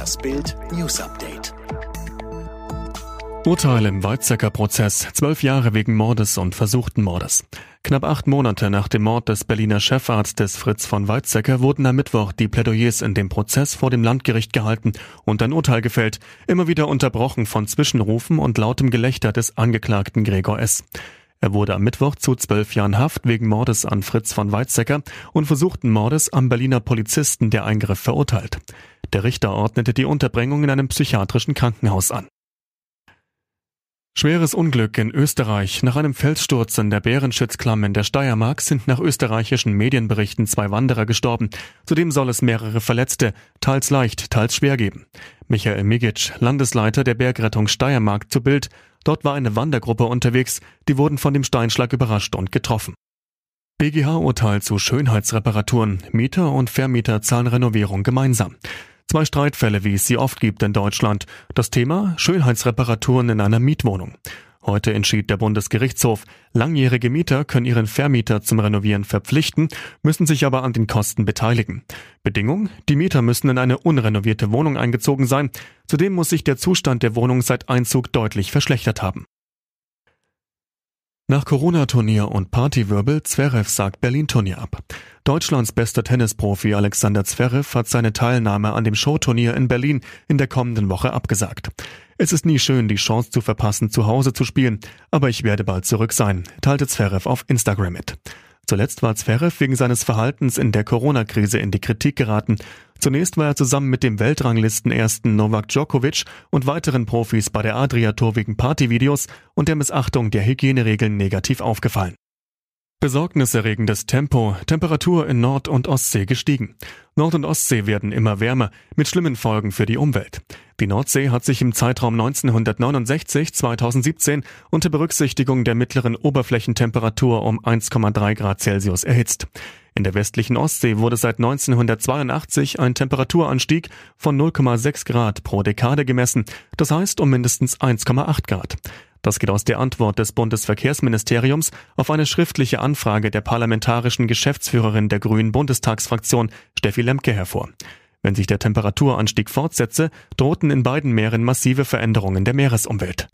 Das Bild News Update. Urteil im Weizsäcker Prozess. Zwölf Jahre wegen Mordes und versuchten Mordes. Knapp acht Monate nach dem Mord des Berliner Chefarztes Fritz von Weizsäcker wurden am Mittwoch die Plädoyers in dem Prozess vor dem Landgericht gehalten und ein Urteil gefällt, immer wieder unterbrochen von Zwischenrufen und lautem Gelächter des Angeklagten Gregor S. Er wurde am Mittwoch zu zwölf Jahren Haft wegen Mordes an Fritz von Weizsäcker und versuchten Mordes am Berliner Polizisten der Eingriff verurteilt. Der Richter ordnete die Unterbringung in einem psychiatrischen Krankenhaus an. Schweres Unglück in Österreich. Nach einem Felssturz in der Bärenschützklamm in der Steiermark sind nach österreichischen Medienberichten zwei Wanderer gestorben. Zudem soll es mehrere Verletzte, teils leicht, teils schwer geben. Michael Migic, Landesleiter der Bergrettung Steiermark zu Bild. Dort war eine Wandergruppe unterwegs, die wurden von dem Steinschlag überrascht und getroffen. BGH-Urteil zu Schönheitsreparaturen. Mieter und Vermieter zahlen Renovierung gemeinsam. Zwei Streitfälle, wie es sie oft gibt in Deutschland. Das Thema Schönheitsreparaturen in einer Mietwohnung. Heute entschied der Bundesgerichtshof, langjährige Mieter können ihren Vermieter zum Renovieren verpflichten, müssen sich aber an den Kosten beteiligen. Bedingung, die Mieter müssen in eine unrenovierte Wohnung eingezogen sein. Zudem muss sich der Zustand der Wohnung seit Einzug deutlich verschlechtert haben. Nach Corona-Turnier und Partywirbel Zverev sagt Berlin-Turnier ab. Deutschlands bester Tennisprofi Alexander Zverev hat seine Teilnahme an dem Showturnier in Berlin in der kommenden Woche abgesagt. Es ist nie schön, die Chance zu verpassen, zu Hause zu spielen, aber ich werde bald zurück sein, teilte Zverev auf Instagram mit. Zuletzt war Zverev wegen seines Verhaltens in der Corona-Krise in die Kritik geraten. Zunächst war er zusammen mit dem Weltranglistenersten Novak Djokovic und weiteren Profis bei der Adria Tour wegen Partyvideos und der Missachtung der Hygieneregeln negativ aufgefallen. Besorgniserregendes Tempo, Temperatur in Nord- und Ostsee gestiegen. Nord- und Ostsee werden immer wärmer, mit schlimmen Folgen für die Umwelt. Die Nordsee hat sich im Zeitraum 1969-2017 unter Berücksichtigung der mittleren Oberflächentemperatur um 1,3 Grad Celsius erhitzt. In der westlichen Ostsee wurde seit 1982 ein Temperaturanstieg von 0,6 Grad pro Dekade gemessen, das heißt um mindestens 1,8 Grad. Das geht aus der Antwort des Bundesverkehrsministeriums auf eine schriftliche Anfrage der parlamentarischen Geschäftsführerin der Grünen Bundestagsfraktion Steffi Lemke hervor. Wenn sich der Temperaturanstieg fortsetze, drohten in beiden Meeren massive Veränderungen der Meeresumwelt.